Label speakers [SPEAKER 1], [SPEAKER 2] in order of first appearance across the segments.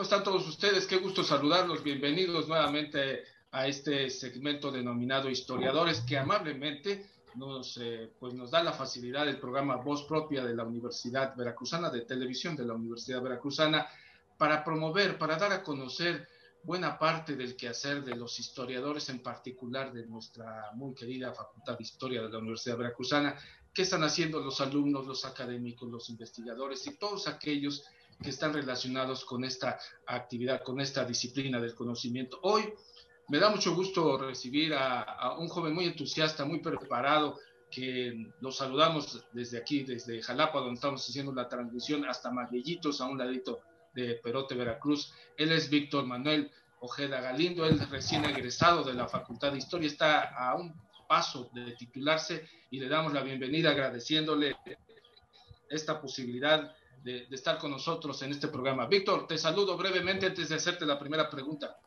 [SPEAKER 1] ¿Cómo están todos ustedes? Qué gusto saludarlos. Bienvenidos nuevamente a este segmento denominado Historiadores que amablemente nos, eh, pues nos da la facilidad del programa Voz Propia de la Universidad Veracruzana, de televisión de la Universidad Veracruzana, para promover, para dar a conocer buena parte del quehacer de los historiadores, en particular de nuestra muy querida Facultad de Historia de la Universidad Veracruzana, qué están haciendo los alumnos, los académicos, los investigadores y todos aquellos que están relacionados con esta actividad, con esta disciplina del conocimiento. Hoy me da mucho gusto recibir a, un joven muy entusiasta, muy preparado, que lo saludamos desde aquí, desde Jalapa, donde estamos haciendo la transmisión, hasta Maguellitos, a un ladito de Perote, Veracruz. Él es Víctor Manuel Ojeda Galindo, él recién egresado de la Facultad de Historia, está a un paso de titularse y le damos la bienvenida agradeciéndole esta posibilidad de, estar con nosotros en este programa. Víctor, te saludo brevemente antes de hacerte la primera pregunta.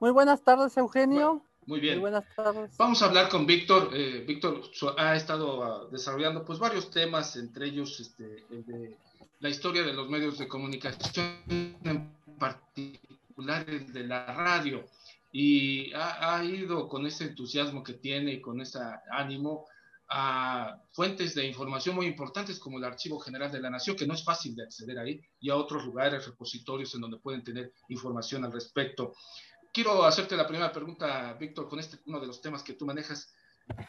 [SPEAKER 2] Muy buenas tardes, Eugenio.
[SPEAKER 1] muy bien.
[SPEAKER 2] Muy buenas tardes.
[SPEAKER 1] Vamos a hablar con Víctor. Eh, Víctor ha estado ah, desarrollando pues varios temas, entre ellos este, el de la historia de los medios de comunicación, en particular el de la radio. Y ha, ha ido con ese entusiasmo que tiene y con ese ánimo a fuentes de información muy importantes como el Archivo General de la Nación, que no es fácil de acceder ahí, y a otros lugares, repositorios en donde pueden tener información al respecto. Quiero hacerte la primera pregunta, Víctor, con este uno de los temas que tú manejas.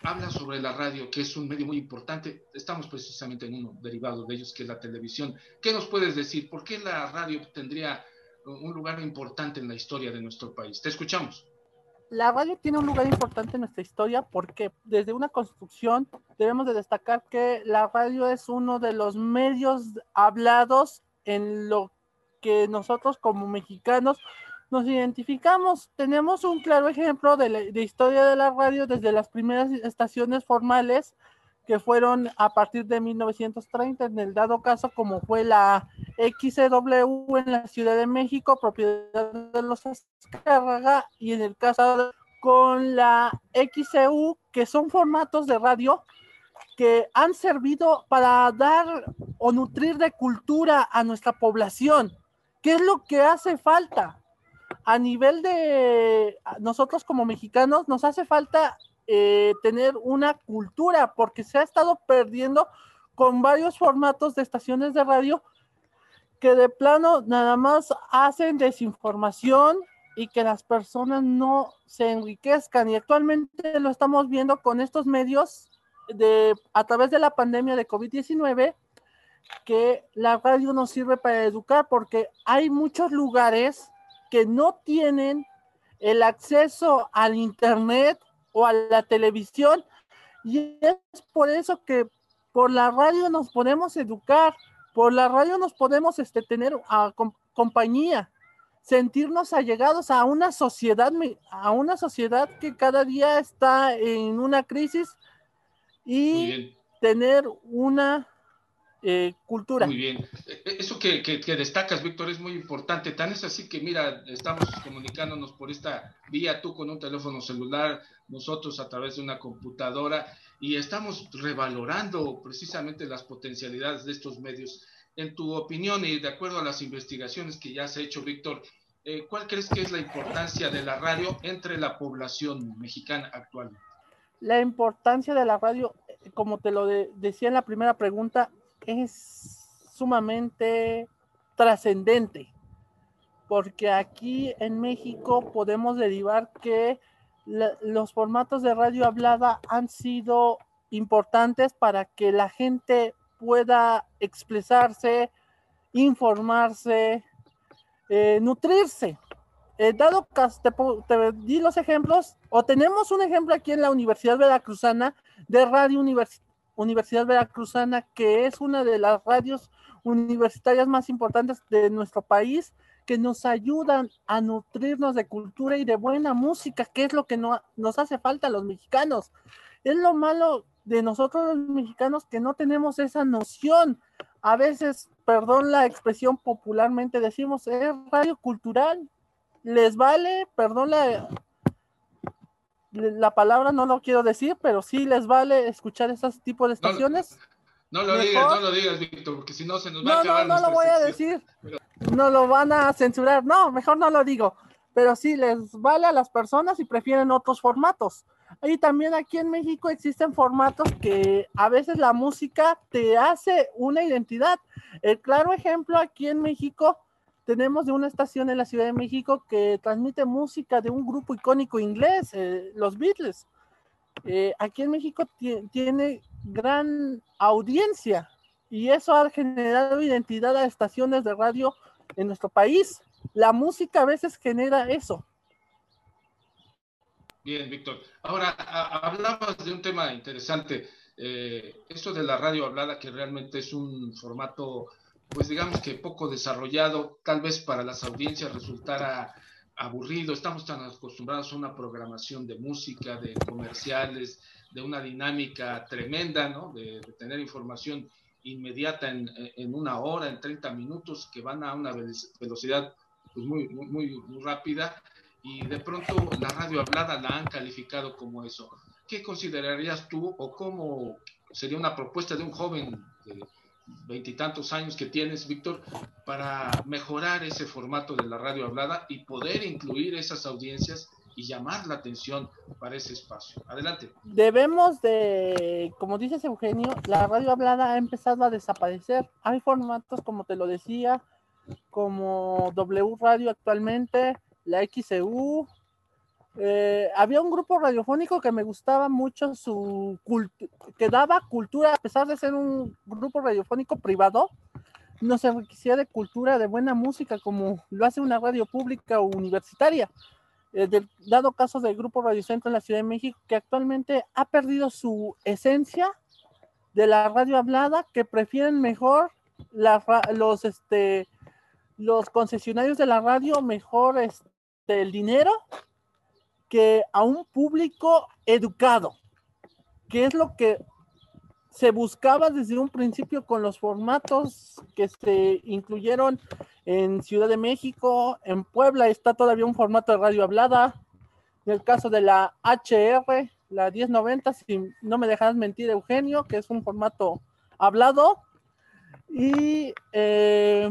[SPEAKER 1] Habla sobre la radio, que es un medio muy importante. Estamos precisamente en uno derivado de ellos, que es la televisión. ¿Qué nos puedes decir? ¿Por qué la radio tendría un lugar importante en la historia de nuestro país? Te escuchamos
[SPEAKER 2] la radio tiene un lugar importante en nuestra historia porque desde una construcción debemos de destacar que la radio es uno de los medios hablados en lo que nosotros como mexicanos nos identificamos. Tenemos un claro ejemplo de, de historia de la radio desde las primeras estaciones formales que fueron a partir de 1930, en el dado caso como fue la XCW en la Ciudad de México, propiedad de los Azcárraga, y en el caso con la XCU, que son formatos de radio que han servido para dar o nutrir de cultura a nuestra población. ¿Qué es lo que hace falta? A nivel de nosotros como mexicanos, nos hace falta eh, tener una cultura, porque se ha estado perdiendo con varios formatos de estaciones de radio que de plano nada más hacen desinformación y que las personas no se enriquezcan. Y actualmente lo estamos viendo con estos medios de a través de la pandemia de COVID-19 que la radio nos sirve para educar porque hay muchos lugares que no tienen el acceso al internet o a la televisión. Y es por eso que por la radio nos podemos educar, por la radio nos podemos este, tener a, compañía, sentirnos allegados a una sociedad, a una sociedad que cada día está en una crisis y tener una eh, cultura.
[SPEAKER 1] Muy bien. E, eso que, que, destacas, Víctor, es muy importante. Tan es así que, mira, estamos comunicándonos por esta vía, tú con un teléfono celular, nosotros a través de una computadora, y estamos revalorando precisamente las potencialidades de estos medios. En tu opinión y de acuerdo a las investigaciones que ya has hecho, Víctor, eh, ¿cuál crees que es la importancia de la radio entre la población mexicana actual?
[SPEAKER 2] La importancia de la radio, eh, como te lo decía en la primera pregunta, es sumamente trascendente, porque aquí en México podemos derivar que los formatos de radio hablada han sido importantes para que la gente pueda expresarse, informarse, eh, nutrirse. Eh, dado que te, di los ejemplos, o tenemos un ejemplo aquí en la Universidad Veracruzana de Radio Universidad Universidad Veracruzana, que es una de las radios universitarias más importantes de nuestro país, que nos ayudan a nutrirnos de cultura y de buena música, que es lo que no, nos hace falta a los mexicanos. Es lo malo de nosotros los mexicanos que no tenemos esa noción. A veces, perdón la expresión popularmente, decimos, es radio cultural. Les vale, perdón la, la palabra no lo quiero decir, pero sí les vale escuchar esos tipos de estaciones.
[SPEAKER 1] No, lo digas, no lo digas, Víctor, porque si no se nos va a acabar.
[SPEAKER 2] No, no, no lo voy a decir. no lo van a censurar. No, mejor no lo digo. Pero sí les vale a las personas y prefieren otros formatos. Y también aquí en México existen formatos que a veces la música te hace una identidad. El claro ejemplo aquí en México tenemos de una estación en la Ciudad de México que transmite música de un grupo icónico inglés, eh, los Beatles. Eh, aquí en México tiene gran audiencia y eso ha generado identidad a estaciones de radio en nuestro país. La música a veces genera eso.
[SPEAKER 1] Bien, Víctor. Ahora, hablabas de un tema interesante, eh, esto de la radio hablada, que realmente es un formato, pues digamos que poco desarrollado, tal vez para las audiencias resultara aburrido, estamos tan acostumbrados a una programación de música, de comerciales, de una dinámica tremenda, ¿no? De, tener información inmediata en, una hora, en 30 minutos, que van a una velocidad pues, muy, muy, rápida y de pronto la radio hablada la han calificado como eso. ¿Qué considerarías tú o cómo sería una propuesta de un joven veintitantos años que tienes, Víctor, para mejorar ese formato de la radio hablada y poder incluir esas audiencias y llamar la atención para ese espacio? Adelante.
[SPEAKER 2] Debemos de, como dices Eugenio, la radio hablada ha empezado a desaparecer. Hay formatos, como te lo decía, como W Radio actualmente, la XEU. Eh, había un grupo radiofónico que me gustaba mucho, su que daba cultura, a pesar de ser un grupo radiofónico privado, no se requisía de cultura, de buena música, como lo hace una radio pública o universitaria. Eh, dado caso del Grupo Radio Centro en la Ciudad de México, que actualmente ha perdido su esencia de la radio hablada, que prefieren mejor los, este, los concesionarios de la radio, mejor este, el dinero que a un público educado, que es lo que se buscaba desde un principio con los formatos que se incluyeron en Ciudad de México, en Puebla está todavía un formato de radio hablada, en el caso de la HR, la 1090, si no me dejas mentir Eugenio, que es un formato hablado, y eh,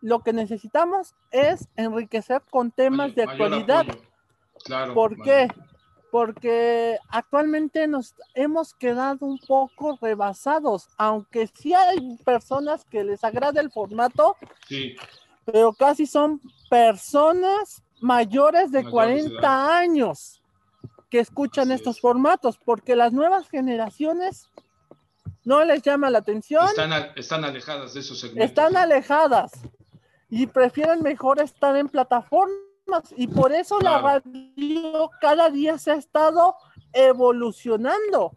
[SPEAKER 2] lo que necesitamos es enriquecer con temas de actualidad. ¿Por qué? Porque actualmente nos hemos quedado un poco rebasados, aunque sí hay personas que les agrada el formato, pero casi son personas mayores de 40 años que escuchan estos formatos, porque las nuevas generaciones no les llama la atención.
[SPEAKER 1] Están, están alejadas de esos segmentos.
[SPEAKER 2] Están alejadas y prefieren mejor estar en plataformas y por eso la radio cada día se ha estado evolucionando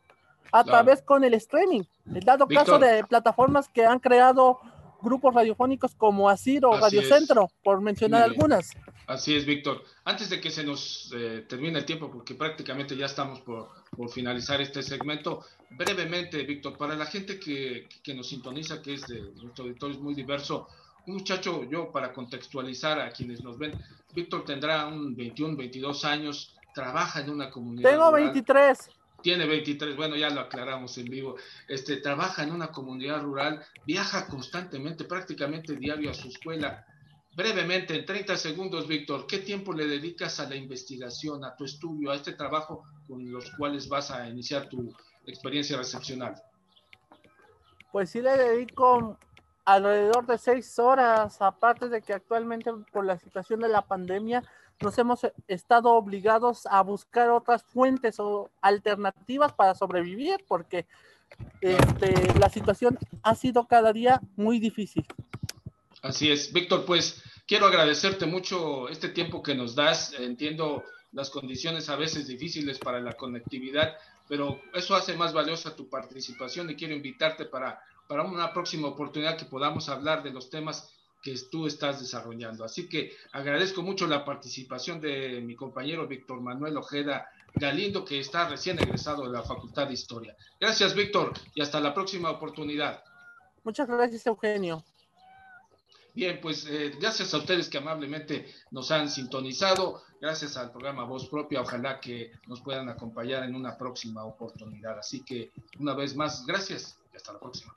[SPEAKER 2] a través con el streaming. El dado caso de plataformas que han creado grupos radiofónicos como Asir o Radio Centro, por mencionar algunas.
[SPEAKER 1] Así es, Víctor. Antes de que se nos eh, termine el tiempo, porque prácticamente ya estamos por, por, finalizar este segmento, brevemente, Víctor, para la gente que, que nos sintoniza, que es de nuestro auditorio es muy diverso, un muchacho, yo para contextualizar a quienes nos ven, Víctor tendrá un 21, 22 años, trabaja en una comunidad.
[SPEAKER 2] Tengo 23.
[SPEAKER 1] Tiene 23, bueno, ya lo aclaramos en vivo. Este, trabaja en una comunidad rural, viaja constantemente, prácticamente diario a su escuela. Brevemente, en 30 segundos, Víctor, ¿qué tiempo le dedicas a la investigación, a tu estudio, a este trabajo con los cuales vas a iniciar tu experiencia recepcional?
[SPEAKER 2] Pues sí le dedico alrededor de seis horas, aparte de que actualmente por la situación de la pandemia nos hemos estado obligados a buscar otras fuentes o alternativas para sobrevivir, porque este, la situación ha sido cada día muy difícil.
[SPEAKER 1] Así es, Víctor, pues quiero agradecerte mucho este tiempo que nos das. Entiendo las condiciones a veces difíciles para la conectividad, pero eso hace más valiosa tu participación y quiero invitarte para para una próxima oportunidad que podamos hablar de los temas que tú estás desarrollando. Así que agradezco mucho la participación de mi compañero Víctor Manuel Ojeda Galindo, que está recién egresado de la Facultad de Historia. Gracias, Víctor, y hasta la próxima oportunidad.
[SPEAKER 2] Muchas gracias, Eugenio.
[SPEAKER 1] Bien, pues eh, gracias a ustedes que amablemente nos han sintonizado, gracias al programa Voz Propia, ojalá que nos puedan acompañar en una próxima oportunidad. Así que una vez más, gracias y hasta la próxima.